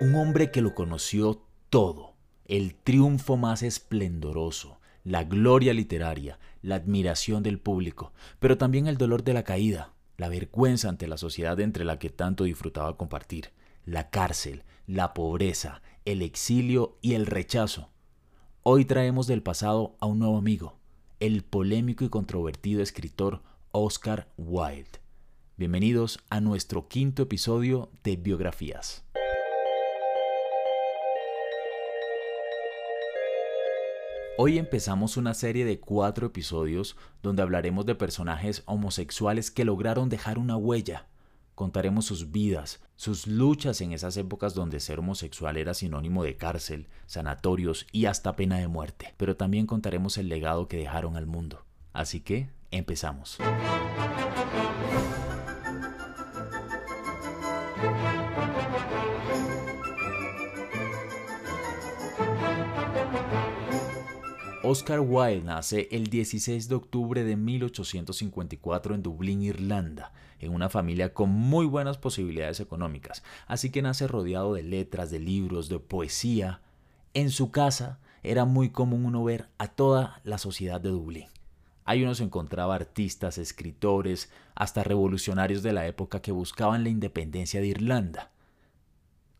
Un hombre que lo conoció todo, el triunfo más esplendoroso, la gloria literaria, la admiración del público, pero también el dolor de la caída, la vergüenza ante la sociedad entre la que tanto disfrutaba compartir, la cárcel, la pobreza, el exilio y el rechazo. Hoy traemos del pasado a un nuevo amigo, el polémico y controvertido escritor Oscar Wilde. Bienvenidos a nuestro quinto episodio de Biografías. Hoy empezamos una serie de cuatro episodios donde hablaremos de personajes homosexuales que lograron dejar una huella. Contaremos sus vidas, sus luchas en esas épocas donde ser homosexual era sinónimo de cárcel, sanatorios y hasta pena de muerte. Pero también contaremos el legado que dejaron al mundo. Así que, empezamos. Oscar Wilde nace el 16 de octubre de 1854 en Dublín, Irlanda, en una familia con muy buenas posibilidades económicas, así que nace rodeado de letras, de libros, de poesía. En su casa era muy común uno ver a toda la sociedad de Dublín. Ahí uno se encontraba artistas, escritores, hasta revolucionarios de la época que buscaban la independencia de Irlanda.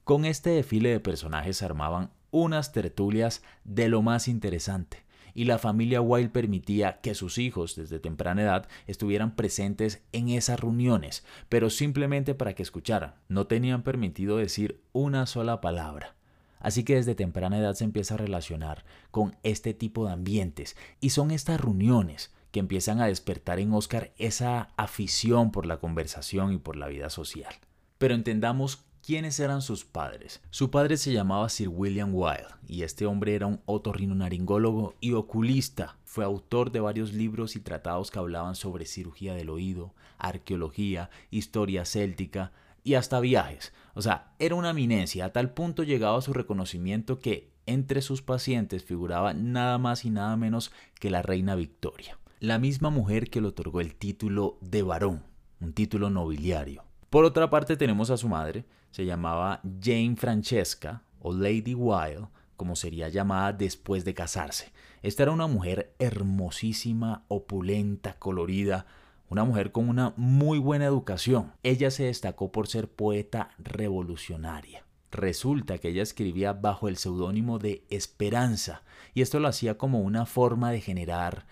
Con este desfile de personajes se armaban unas tertulias de lo más interesante y la familia Wilde permitía que sus hijos desde temprana edad estuvieran presentes en esas reuniones, pero simplemente para que escucharan. No tenían permitido decir una sola palabra. Así que desde temprana edad se empieza a relacionar con este tipo de ambientes y son estas reuniones que empiezan a despertar en Oscar esa afición por la conversación y por la vida social. Pero entendamos ¿Quiénes eran sus padres? Su padre se llamaba Sir William Wilde y este hombre era un otorrinolaringólogo y oculista. Fue autor de varios libros y tratados que hablaban sobre cirugía del oído, arqueología, historia céltica y hasta viajes. O sea, era una eminencia. A tal punto llegaba su reconocimiento que entre sus pacientes figuraba nada más y nada menos que la reina Victoria, la misma mujer que le otorgó el título de varón, un título nobiliario. Por otra parte tenemos a su madre, se llamaba Jane Francesca o Lady Wilde, como sería llamada después de casarse. Esta era una mujer hermosísima, opulenta, colorida, una mujer con una muy buena educación. Ella se destacó por ser poeta revolucionaria. Resulta que ella escribía bajo el seudónimo de Esperanza, y esto lo hacía como una forma de generar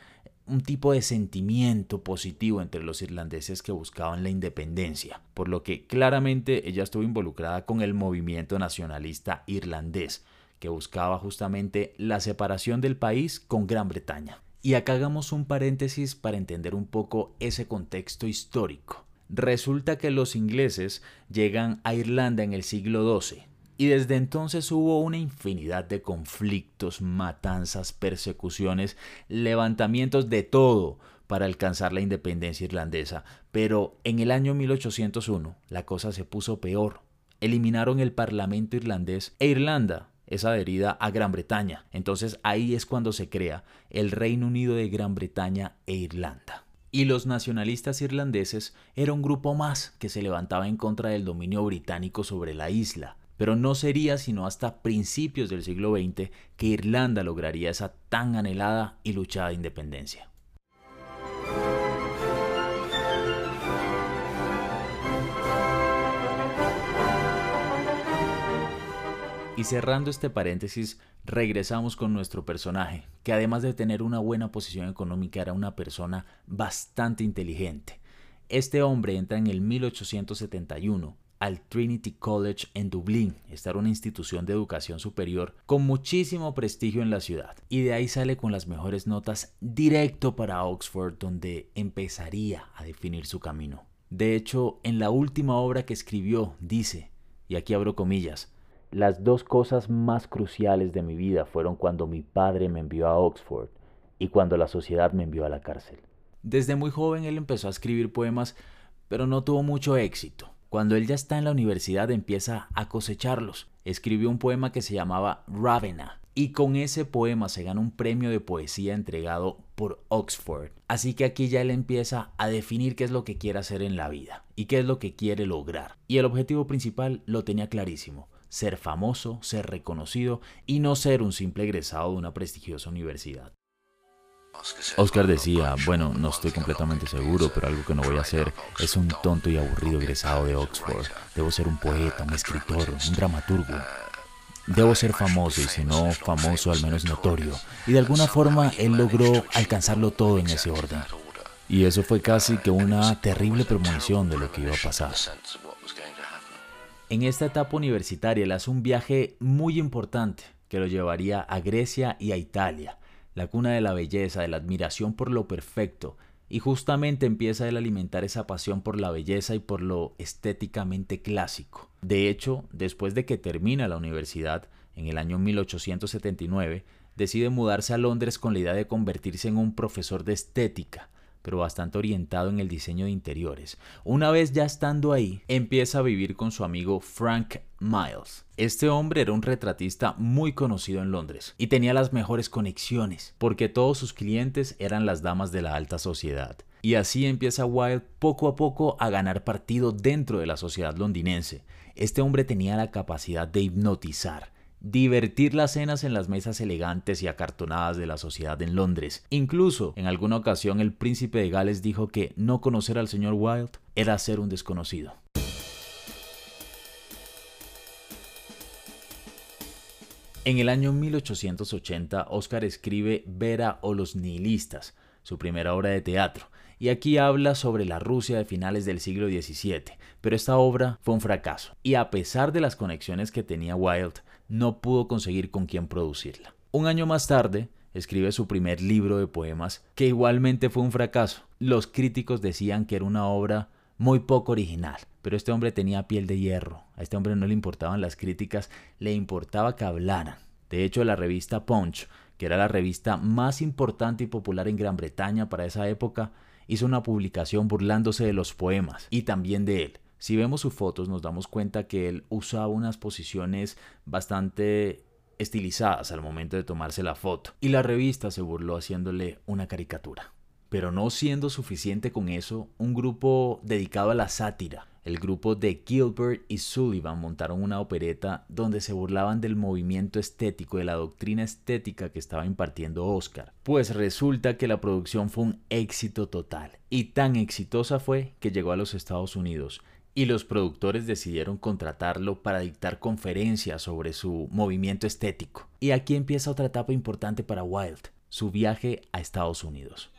un tipo de sentimiento positivo entre los irlandeses que buscaban la independencia, por lo que claramente ella estuvo involucrada con el movimiento nacionalista irlandés, que buscaba justamente la separación del país con Gran Bretaña. Y acá hagamos un paréntesis para entender un poco ese contexto histórico. Resulta que los ingleses llegan a Irlanda en el siglo XII, y desde entonces hubo una infinidad de conflictos, matanzas, persecuciones, levantamientos de todo para alcanzar la independencia irlandesa. Pero en el año 1801 la cosa se puso peor. Eliminaron el Parlamento irlandés e Irlanda es adherida a Gran Bretaña. Entonces ahí es cuando se crea el Reino Unido de Gran Bretaña e Irlanda. Y los nacionalistas irlandeses era un grupo más que se levantaba en contra del dominio británico sobre la isla pero no sería sino hasta principios del siglo XX que Irlanda lograría esa tan anhelada y luchada independencia. Y cerrando este paréntesis, regresamos con nuestro personaje, que además de tener una buena posición económica era una persona bastante inteligente. Este hombre entra en el 1871 al Trinity College en Dublín. Esta era una institución de educación superior con muchísimo prestigio en la ciudad. Y de ahí sale con las mejores notas directo para Oxford, donde empezaría a definir su camino. De hecho, en la última obra que escribió, dice, y aquí abro comillas, las dos cosas más cruciales de mi vida fueron cuando mi padre me envió a Oxford y cuando la sociedad me envió a la cárcel. Desde muy joven él empezó a escribir poemas, pero no tuvo mucho éxito. Cuando él ya está en la universidad empieza a cosecharlos. Escribió un poema que se llamaba Ravenna y con ese poema se gana un premio de poesía entregado por Oxford. Así que aquí ya él empieza a definir qué es lo que quiere hacer en la vida y qué es lo que quiere lograr. Y el objetivo principal lo tenía clarísimo, ser famoso, ser reconocido y no ser un simple egresado de una prestigiosa universidad. Oscar decía, bueno, no estoy completamente seguro, pero algo que no voy a hacer es un tonto y aburrido egresado de Oxford. Debo ser un poeta, un escritor, un dramaturgo. Debo ser famoso y si no famoso, al menos notorio. Y de alguna forma él logró alcanzarlo todo en ese orden. Y eso fue casi que una terrible premonición de lo que iba a pasar. En esta etapa universitaria él hace un viaje muy importante que lo llevaría a Grecia y a Italia la cuna de la belleza, de la admiración por lo perfecto, y justamente empieza él a alimentar esa pasión por la belleza y por lo estéticamente clásico. De hecho, después de que termina la universidad, en el año 1879, decide mudarse a Londres con la idea de convertirse en un profesor de estética, pero bastante orientado en el diseño de interiores. Una vez ya estando ahí, empieza a vivir con su amigo Frank Miles. Este hombre era un retratista muy conocido en Londres y tenía las mejores conexiones, porque todos sus clientes eran las damas de la alta sociedad. Y así empieza Wilde poco a poco a ganar partido dentro de la sociedad londinense. Este hombre tenía la capacidad de hipnotizar, divertir las cenas en las mesas elegantes y acartonadas de la sociedad en Londres. Incluso, en alguna ocasión, el príncipe de Gales dijo que no conocer al señor Wilde era ser un desconocido. En el año 1880, Oscar escribe Vera o los nihilistas, su primera obra de teatro, y aquí habla sobre la Rusia de finales del siglo XVII, pero esta obra fue un fracaso, y a pesar de las conexiones que tenía Wilde, no pudo conseguir con quién producirla. Un año más tarde, escribe su primer libro de poemas, que igualmente fue un fracaso. Los críticos decían que era una obra muy poco original, pero este hombre tenía piel de hierro. A este hombre no le importaban las críticas, le importaba que hablaran. De hecho, la revista Punch, que era la revista más importante y popular en Gran Bretaña para esa época, hizo una publicación burlándose de los poemas y también de él. Si vemos sus fotos nos damos cuenta que él usaba unas posiciones bastante estilizadas al momento de tomarse la foto y la revista se burló haciéndole una caricatura. Pero no siendo suficiente con eso, un grupo dedicado a la sátira, el grupo de Gilbert y Sullivan montaron una opereta donde se burlaban del movimiento estético, de la doctrina estética que estaba impartiendo Oscar. Pues resulta que la producción fue un éxito total, y tan exitosa fue que llegó a los Estados Unidos y los productores decidieron contratarlo para dictar conferencias sobre su movimiento estético. Y aquí empieza otra etapa importante para Wilde, su viaje a Estados Unidos.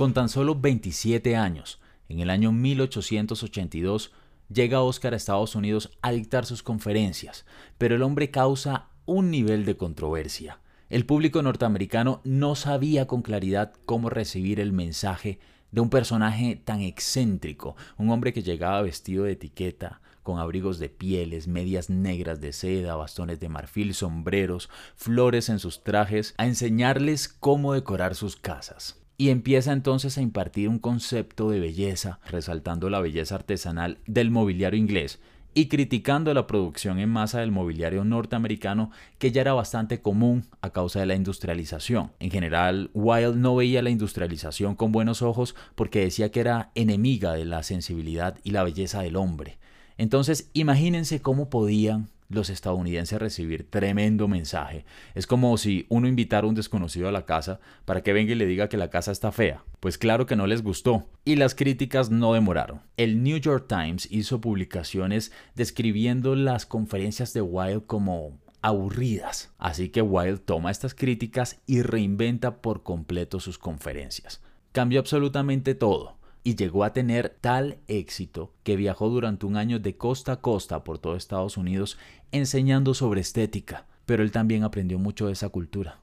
Con tan solo 27 años, en el año 1882, llega Oscar a Estados Unidos a dictar sus conferencias, pero el hombre causa un nivel de controversia. El público norteamericano no sabía con claridad cómo recibir el mensaje de un personaje tan excéntrico, un hombre que llegaba vestido de etiqueta, con abrigos de pieles, medias negras de seda, bastones de marfil, sombreros, flores en sus trajes, a enseñarles cómo decorar sus casas y empieza entonces a impartir un concepto de belleza, resaltando la belleza artesanal del mobiliario inglés y criticando la producción en masa del mobiliario norteamericano que ya era bastante común a causa de la industrialización. En general, Wilde no veía la industrialización con buenos ojos porque decía que era enemiga de la sensibilidad y la belleza del hombre. Entonces, imagínense cómo podían los estadounidenses recibir tremendo mensaje. Es como si uno invitara a un desconocido a la casa para que venga y le diga que la casa está fea. Pues claro que no les gustó. Y las críticas no demoraron. El New York Times hizo publicaciones describiendo las conferencias de Wilde como aburridas. Así que Wilde toma estas críticas y reinventa por completo sus conferencias. Cambió absolutamente todo y llegó a tener tal éxito que viajó durante un año de costa a costa por todo Estados Unidos enseñando sobre estética, pero él también aprendió mucho de esa cultura.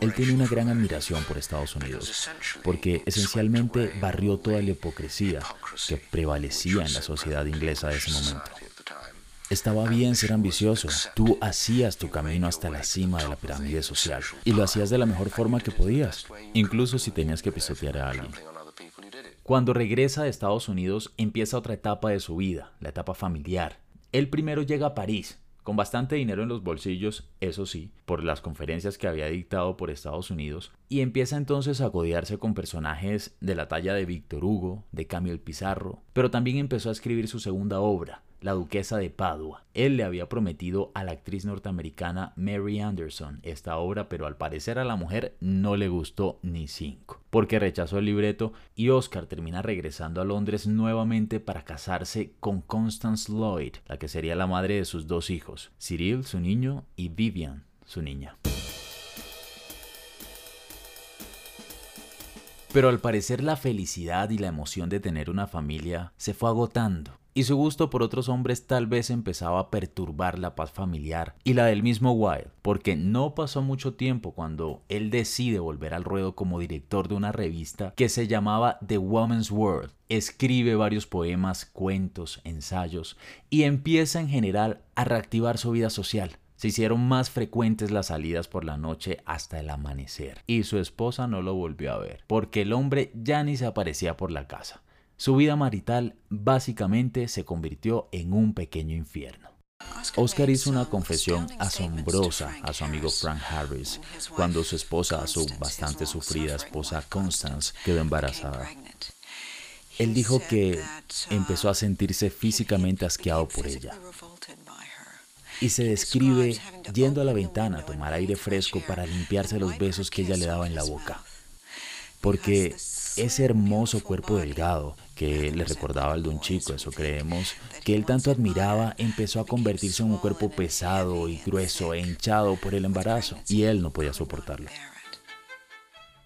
Él tiene una gran admiración por Estados Unidos, porque esencialmente barrió toda la hipocresía que prevalecía en la sociedad inglesa de ese momento. Estaba bien ser ambicioso. Tú hacías tu camino hasta la cima de la pirámide social y lo hacías de la mejor forma que podías, incluso si tenías que pisotear a alguien. Cuando regresa de Estados Unidos empieza otra etapa de su vida, la etapa familiar. Él primero llega a París, con bastante dinero en los bolsillos, eso sí, por las conferencias que había dictado por Estados Unidos, y empieza entonces a codearse con personajes de la talla de Víctor Hugo, de Camille Pizarro, pero también empezó a escribir su segunda obra, la duquesa de Padua. Él le había prometido a la actriz norteamericana Mary Anderson esta obra, pero al parecer a la mujer no le gustó ni cinco, porque rechazó el libreto y Oscar termina regresando a Londres nuevamente para casarse con Constance Lloyd, la que sería la madre de sus dos hijos, Cyril, su niño, y Vivian, su niña. Pero al parecer la felicidad y la emoción de tener una familia se fue agotando y su gusto por otros hombres tal vez empezaba a perturbar la paz familiar y la del mismo Wilde, porque no pasó mucho tiempo cuando él decide volver al ruedo como director de una revista que se llamaba The Woman's World. Escribe varios poemas, cuentos, ensayos y empieza en general a reactivar su vida social. Se hicieron más frecuentes las salidas por la noche hasta el amanecer y su esposa no lo volvió a ver, porque el hombre ya ni se aparecía por la casa. Su vida marital básicamente se convirtió en un pequeño infierno. Oscar hizo una confesión asombrosa a su amigo Frank Harris cuando su esposa, su bastante sufrida esposa Constance, quedó embarazada. Él dijo que empezó a sentirse físicamente asqueado por ella. Y se describe yendo a la ventana a tomar aire fresco para limpiarse los besos que ella le daba en la boca. Porque ese hermoso cuerpo delgado que le recordaba al de un chico, eso creemos, que él tanto admiraba, empezó a convertirse en un cuerpo pesado y grueso e hinchado por el embarazo, y él no podía soportarlo.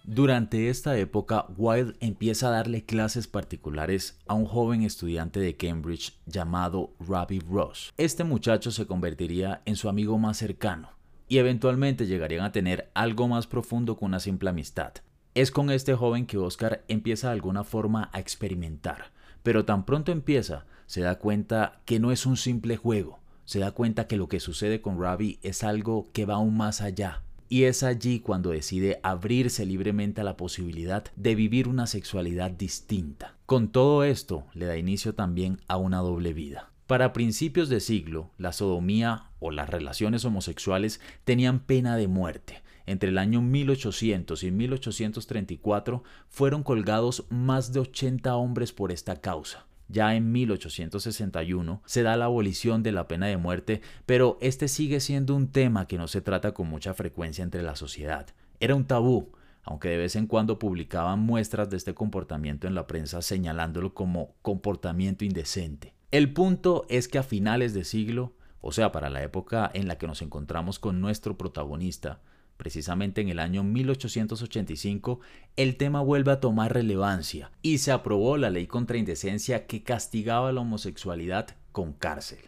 Durante esta época, Wilde empieza a darle clases particulares a un joven estudiante de Cambridge llamado Ravi Ross. Este muchacho se convertiría en su amigo más cercano y eventualmente llegarían a tener algo más profundo que una simple amistad. Es con este joven que Oscar empieza de alguna forma a experimentar, pero tan pronto empieza, se da cuenta que no es un simple juego, se da cuenta que lo que sucede con Ravi es algo que va aún más allá. Y es allí cuando decide abrirse libremente a la posibilidad de vivir una sexualidad distinta. Con todo esto, le da inicio también a una doble vida. Para principios de siglo, la sodomía o las relaciones homosexuales tenían pena de muerte, entre el año 1800 y 1834 fueron colgados más de 80 hombres por esta causa. Ya en 1861 se da la abolición de la pena de muerte, pero este sigue siendo un tema que no se trata con mucha frecuencia entre la sociedad. Era un tabú, aunque de vez en cuando publicaban muestras de este comportamiento en la prensa señalándolo como comportamiento indecente. El punto es que a finales de siglo, o sea, para la época en la que nos encontramos con nuestro protagonista, Precisamente en el año 1885, el tema vuelve a tomar relevancia y se aprobó la ley contra indecencia que castigaba la homosexualidad con cárcel.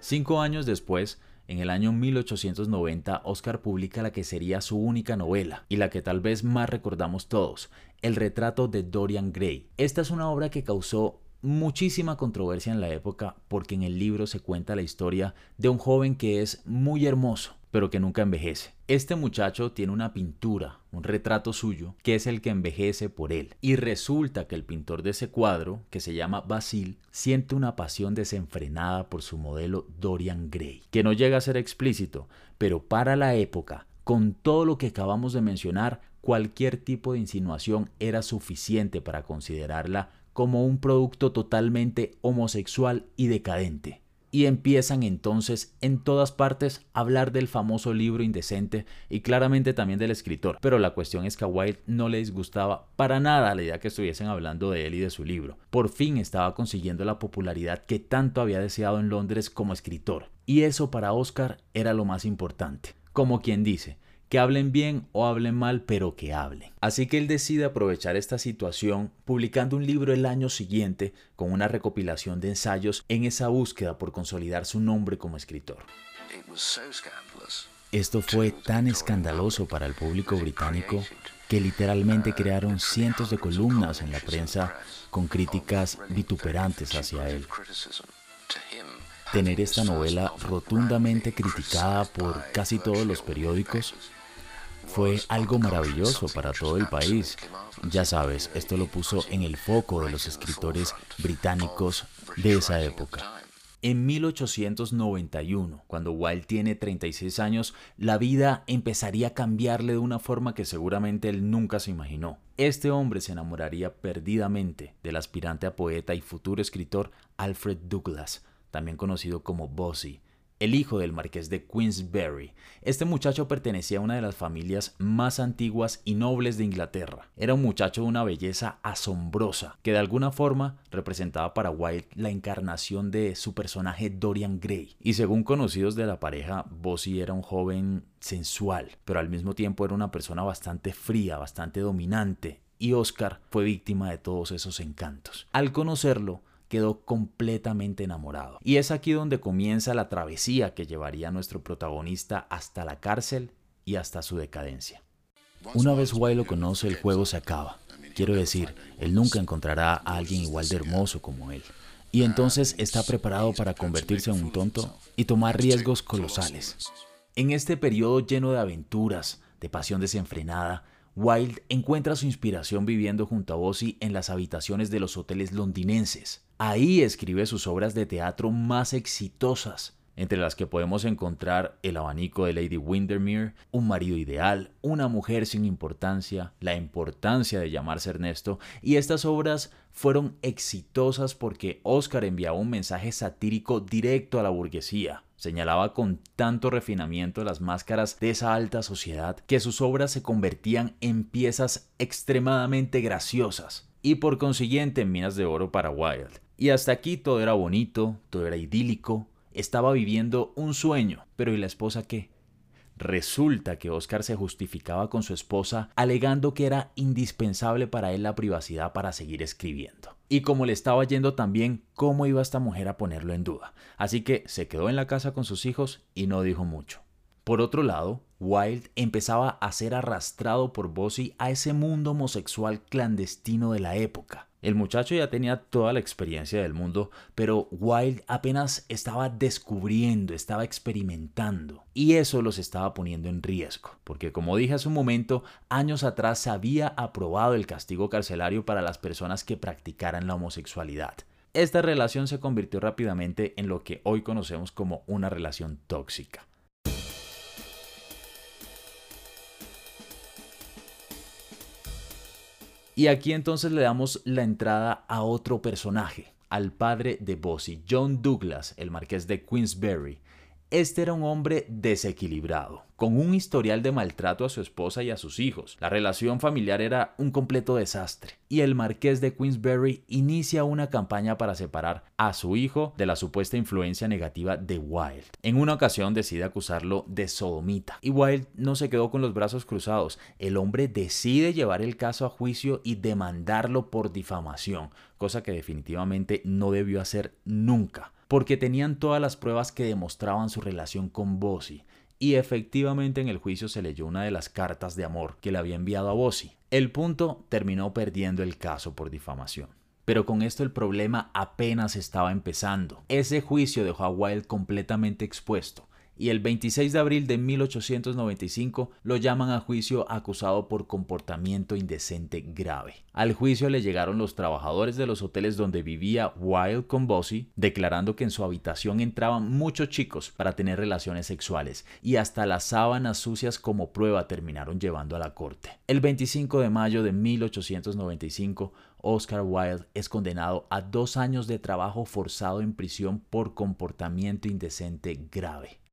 Cinco años después, en el año 1890, Oscar publica la que sería su única novela, y la que tal vez más recordamos todos, El retrato de Dorian Gray. Esta es una obra que causó muchísima controversia en la época porque en el libro se cuenta la historia de un joven que es muy hermoso, pero que nunca envejece. Este muchacho tiene una pintura, un retrato suyo, que es el que envejece por él. Y resulta que el pintor de ese cuadro, que se llama Basil, siente una pasión desenfrenada por su modelo Dorian Gray, que no llega a ser explícito, pero para la época, con todo lo que acabamos de mencionar, cualquier tipo de insinuación era suficiente para considerarla como un producto totalmente homosexual y decadente y empiezan entonces en todas partes a hablar del famoso libro indecente y claramente también del escritor. Pero la cuestión es que a Wilde no le disgustaba para nada la idea que estuviesen hablando de él y de su libro. Por fin estaba consiguiendo la popularidad que tanto había deseado en Londres como escritor. Y eso para Oscar era lo más importante. Como quien dice, que hablen bien o hablen mal, pero que hablen. Así que él decide aprovechar esta situación publicando un libro el año siguiente con una recopilación de ensayos en esa búsqueda por consolidar su nombre como escritor. Esto fue tan escandaloso para el público británico que literalmente crearon cientos de columnas en la prensa con críticas vituperantes hacia él. Tener esta novela rotundamente criticada por casi todos los periódicos fue algo maravilloso para todo el país. Ya sabes, esto lo puso en el foco de los escritores británicos de esa época. En 1891, cuando Wilde tiene 36 años, la vida empezaría a cambiarle de una forma que seguramente él nunca se imaginó. Este hombre se enamoraría perdidamente del aspirante a poeta y futuro escritor Alfred Douglas, también conocido como Bossy, el hijo del marqués de Queensberry. Este muchacho pertenecía a una de las familias más antiguas y nobles de Inglaterra. Era un muchacho de una belleza asombrosa, que de alguna forma representaba para Wilde la encarnación de su personaje Dorian Gray. Y según conocidos de la pareja, Bossy era un joven sensual, pero al mismo tiempo era una persona bastante fría, bastante dominante, y Oscar fue víctima de todos esos encantos. Al conocerlo, quedó completamente enamorado. Y es aquí donde comienza la travesía que llevaría a nuestro protagonista hasta la cárcel y hasta su decadencia. Una vez Wilde lo conoce, el juego se acaba. Quiero decir, él nunca encontrará a alguien igual de hermoso como él. Y entonces está preparado para convertirse en un tonto y tomar riesgos colosales. En este periodo lleno de aventuras, de pasión desenfrenada, Wilde encuentra su inspiración viviendo junto a Bossy en las habitaciones de los hoteles londinenses. Ahí escribe sus obras de teatro más exitosas, entre las que podemos encontrar El abanico de Lady Windermere, Un marido ideal, Una mujer sin importancia, La importancia de llamarse Ernesto, y estas obras fueron exitosas porque Oscar enviaba un mensaje satírico directo a la burguesía. Señalaba con tanto refinamiento las máscaras de esa alta sociedad que sus obras se convertían en piezas extremadamente graciosas y por consiguiente en minas de oro para Wilde. Y hasta aquí todo era bonito, todo era idílico, estaba viviendo un sueño. Pero ¿y la esposa qué? Resulta que Oscar se justificaba con su esposa alegando que era indispensable para él la privacidad para seguir escribiendo. Y como le estaba yendo tan bien, ¿cómo iba esta mujer a ponerlo en duda? Así que se quedó en la casa con sus hijos y no dijo mucho. Por otro lado, Wilde empezaba a ser arrastrado por Bossy a ese mundo homosexual clandestino de la época. El muchacho ya tenía toda la experiencia del mundo, pero Wilde apenas estaba descubriendo, estaba experimentando. Y eso los estaba poniendo en riesgo, porque como dije hace un momento, años atrás se había aprobado el castigo carcelario para las personas que practicaran la homosexualidad. Esta relación se convirtió rápidamente en lo que hoy conocemos como una relación tóxica. Y aquí entonces le damos la entrada a otro personaje, al padre de Bossy, John Douglas, el marqués de Queensberry. Este era un hombre desequilibrado, con un historial de maltrato a su esposa y a sus hijos. La relación familiar era un completo desastre, y el marqués de Queensberry inicia una campaña para separar a su hijo de la supuesta influencia negativa de Wilde. En una ocasión decide acusarlo de sodomita, y Wilde no se quedó con los brazos cruzados. El hombre decide llevar el caso a juicio y demandarlo por difamación, cosa que definitivamente no debió hacer nunca porque tenían todas las pruebas que demostraban su relación con Bossy, y efectivamente en el juicio se leyó una de las cartas de amor que le había enviado a Bossy. El punto terminó perdiendo el caso por difamación. Pero con esto el problema apenas estaba empezando. Ese juicio dejó a Wilde completamente expuesto y el 26 de abril de 1895 lo llaman a juicio acusado por comportamiento indecente grave. Al juicio le llegaron los trabajadores de los hoteles donde vivía Wilde con Bossy, declarando que en su habitación entraban muchos chicos para tener relaciones sexuales y hasta las sábanas sucias como prueba terminaron llevando a la corte. El 25 de mayo de 1895 Oscar Wilde es condenado a dos años de trabajo forzado en prisión por comportamiento indecente grave.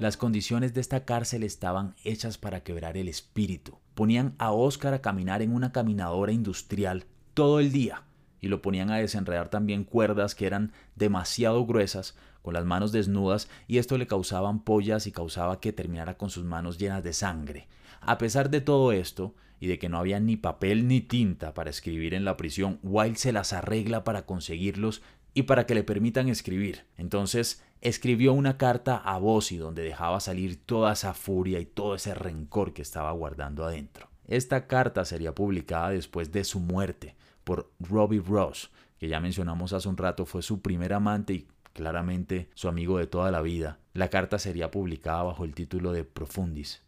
Las condiciones de esta cárcel estaban hechas para quebrar el espíritu. Ponían a Oscar a caminar en una caminadora industrial todo el día y lo ponían a desenredar también cuerdas que eran demasiado gruesas, con las manos desnudas, y esto le causaba ampollas y causaba que terminara con sus manos llenas de sangre. A pesar de todo esto, y de que no había ni papel ni tinta para escribir en la prisión, Wilde se las arregla para conseguirlos y para que le permitan escribir. Entonces escribió una carta a Bossi donde dejaba salir toda esa furia y todo ese rencor que estaba guardando adentro. Esta carta sería publicada después de su muerte por Robbie Ross, que ya mencionamos hace un rato fue su primer amante y claramente su amigo de toda la vida. La carta sería publicada bajo el título de Profundis.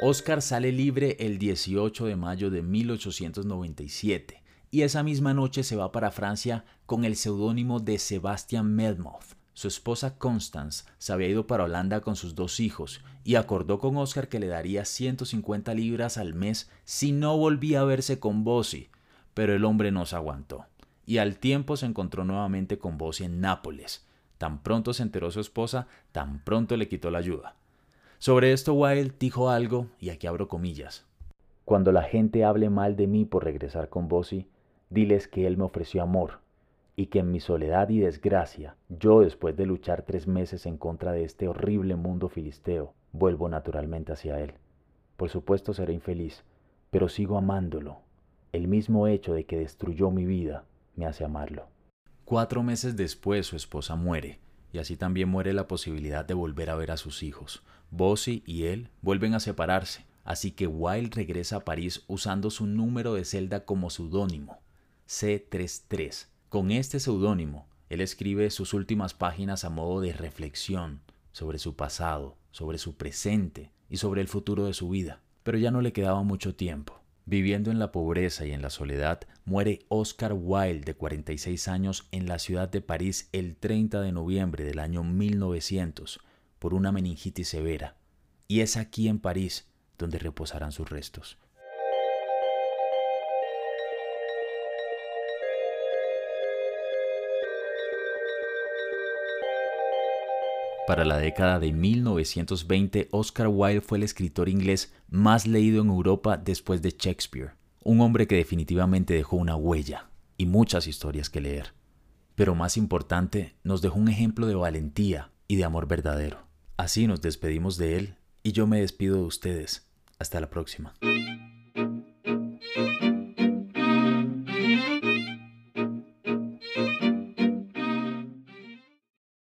Oscar sale libre el 18 de mayo de 1897 y esa misma noche se va para Francia con el seudónimo de Sebastian Melmoth. Su esposa Constance se había ido para Holanda con sus dos hijos y acordó con Oscar que le daría 150 libras al mes si no volvía a verse con Bossi, pero el hombre no se aguantó y al tiempo se encontró nuevamente con Bossi en Nápoles. Tan pronto se enteró su esposa, tan pronto le quitó la ayuda. Sobre esto Wilde dijo algo, y aquí abro comillas. Cuando la gente hable mal de mí por regresar con Bossy, diles que él me ofreció amor, y que en mi soledad y desgracia, yo después de luchar tres meses en contra de este horrible mundo filisteo, vuelvo naturalmente hacia él. Por supuesto seré infeliz, pero sigo amándolo. El mismo hecho de que destruyó mi vida me hace amarlo. Cuatro meses después su esposa muere, y así también muere la posibilidad de volver a ver a sus hijos. Bossy y él vuelven a separarse, así que Wilde regresa a París usando su número de celda como seudónimo, C33. Con este seudónimo, él escribe sus últimas páginas a modo de reflexión sobre su pasado, sobre su presente y sobre el futuro de su vida. Pero ya no le quedaba mucho tiempo. Viviendo en la pobreza y en la soledad, muere Oscar Wilde de 46 años en la ciudad de París el 30 de noviembre del año 1900 por una meningitis severa, y es aquí en París donde reposarán sus restos. Para la década de 1920, Oscar Wilde fue el escritor inglés más leído en Europa después de Shakespeare, un hombre que definitivamente dejó una huella y muchas historias que leer. Pero más importante, nos dejó un ejemplo de valentía y de amor verdadero. Así nos despedimos de él y yo me despido de ustedes. Hasta la próxima.